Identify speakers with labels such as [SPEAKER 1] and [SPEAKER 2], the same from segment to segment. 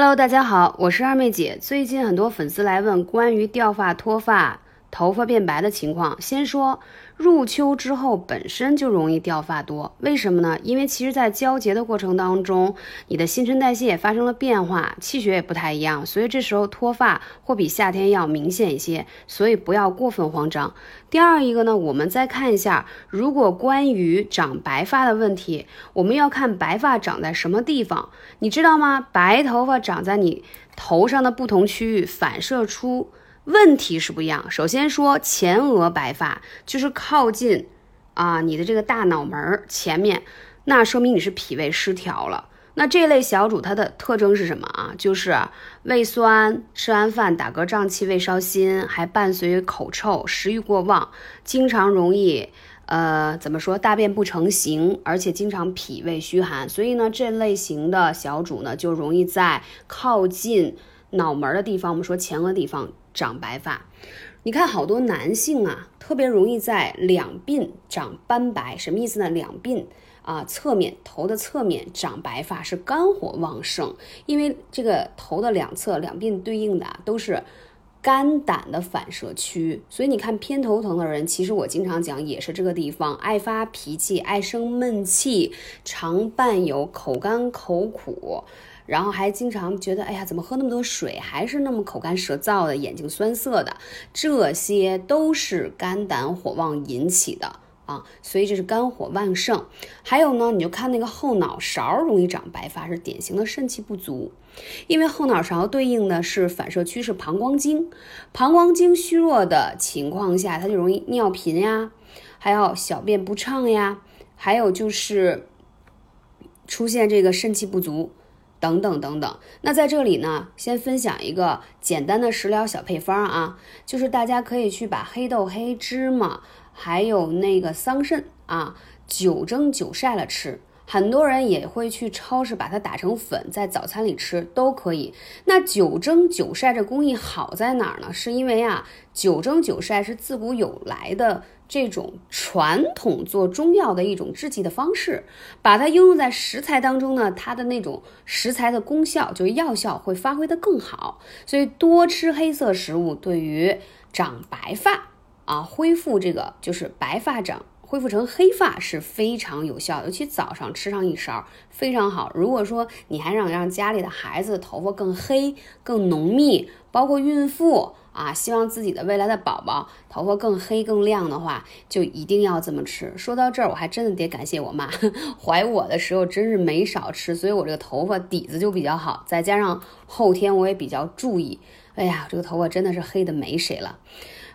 [SPEAKER 1] Hello，大家好，我是二妹姐。最近很多粉丝来问关于掉发、脱发、头发变白的情况。先说入秋之后本身就容易掉发多，为什么呢？因为其实，在交节的过程当中，你的新陈代谢也发生了变化，气血也不太一样，所以这时候脱发会比夏天要明显一些。所以不要过分慌张。第二一个呢，我们再看一下，如果关于长白发的问题，我们要看白发长在什么地方，你知道吗？白头发长在你头上的不同区域，反射出。问题是不一样。首先说前额白发，就是靠近啊你的这个大脑门前面，那说明你是脾胃失调了。那这类小主它的特征是什么啊？就是胃酸，吃完饭打嗝胀气，胃烧心，还伴随口臭，食欲过旺，经常容易呃怎么说大便不成形，而且经常脾胃虚寒。所以呢，这类型的小主呢，就容易在靠近脑门的地方，我们说前额地方。长白发，你看好多男性啊，特别容易在两鬓长斑白，什么意思呢？两鬓啊，侧面头的侧面长白发是肝火旺盛，因为这个头的两侧两鬓对应的都是肝胆的反射区，所以你看偏头疼的人，其实我经常讲也是这个地方，爱发脾气，爱生闷气，常伴有口干口苦。然后还经常觉得，哎呀，怎么喝那么多水还是那么口干舌燥的，眼睛酸涩的，这些都是肝胆火旺引起的啊，所以这是肝火旺盛。还有呢，你就看那个后脑勺容易长白发，是典型的肾气不足，因为后脑勺对应的是反射区是膀胱经，膀胱经虚弱的情况下，它就容易尿频呀，还有小便不畅呀，还有就是出现这个肾气不足。等等等等，那在这里呢，先分享一个简单的食疗小配方啊，就是大家可以去把黑豆、黑芝麻，还有那个桑葚啊，九蒸九晒了吃。很多人也会去超市把它打成粉，在早餐里吃都可以。那九蒸九晒这工艺好在哪儿呢？是因为啊，九蒸九晒是自古有来的这种传统做中药的一种制剂的方式，把它应用在食材当中呢，它的那种食材的功效，就是药效会发挥的更好。所以多吃黑色食物，对于长白发啊，恢复这个就是白发长。恢复成黑发是非常有效，尤其早上吃上一勺非常好。如果说你还想让家里的孩子头发更黑、更浓密，包括孕妇啊，希望自己的未来的宝宝头发更黑、更亮的话，就一定要这么吃。说到这儿，我还真的得感谢我妈，怀我的时候真是没少吃，所以我这个头发底子就比较好，再加上后天我也比较注意，哎呀，这个头发真的是黑的没谁了。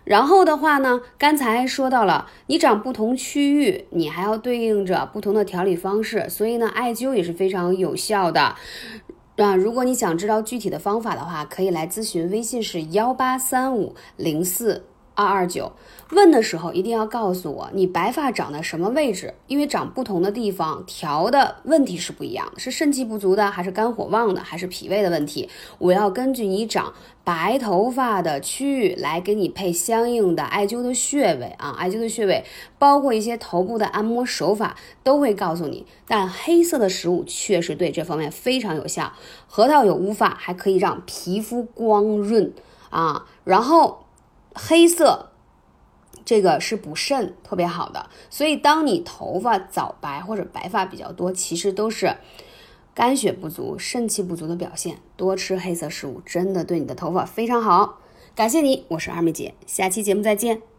[SPEAKER 1] 然后的话呢，刚才说到了，你长不同区域，你还要对应着不同的调理方式，所以呢，艾灸也是非常有效的。啊，如果你想知道具体的方法的话，可以来咨询，微信是幺八三五零四。二二九，问的时候一定要告诉我你白发长在什么位置，因为长不同的地方调的问题是不一样的，是肾气不足的，还是肝火旺的，还是脾胃的问题？我要根据你长白头发的区域来给你配相应的艾灸的穴位啊，艾灸的穴位包括一些头部的按摩手法都会告诉你。但黑色的食物确实对这方面非常有效，核桃有乌发，还可以让皮肤光润啊，然后。黑色，这个是补肾特别好的，所以当你头发早白或者白发比较多，其实都是肝血不足、肾气不足的表现。多吃黑色食物真的对你的头发非常好。感谢你，我是二妹姐，下期节目再见。